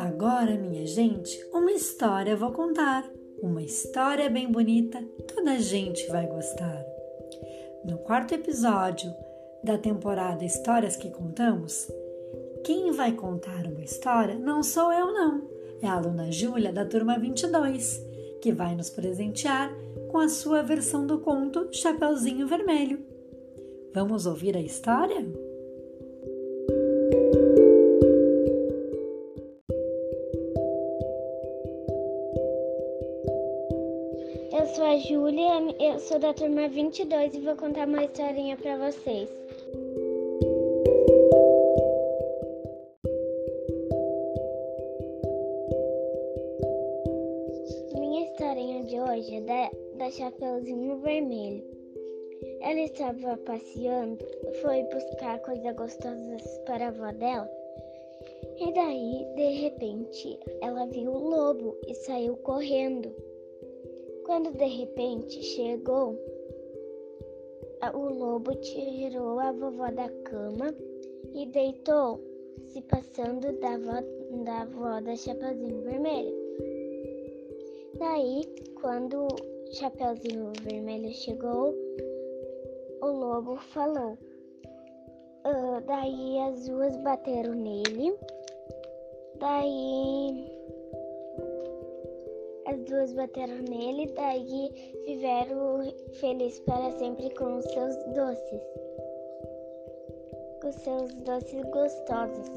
agora, minha gente, uma história vou contar. Uma história bem bonita, toda a gente vai gostar. No quarto episódio da temporada Histórias que Contamos, quem vai contar uma história não sou eu, não. É a aluna Júlia da turma 22, que vai nos presentear com a sua versão do conto Chapeuzinho Vermelho. Vamos ouvir a história? Eu sou a Júlia, eu sou da turma 22 e vou contar uma historinha para vocês. Minha historinha de hoje é da, da Chapeuzinho Vermelho. Ela estava passeando, foi buscar coisas gostosas para a avó dela. E daí, de repente, ela viu o lobo e saiu correndo. Quando de repente chegou, o lobo tirou a vovó da cama e deitou, se passando da avó da, avó da Chapeuzinho Vermelho. Daí, quando Chapeuzinho Vermelho chegou, o lobo falou. Uh, daí as duas bateram nele. Daí duas bateram nele, daí viveram felizes para sempre com os seus doces. Com seus doces gostosos.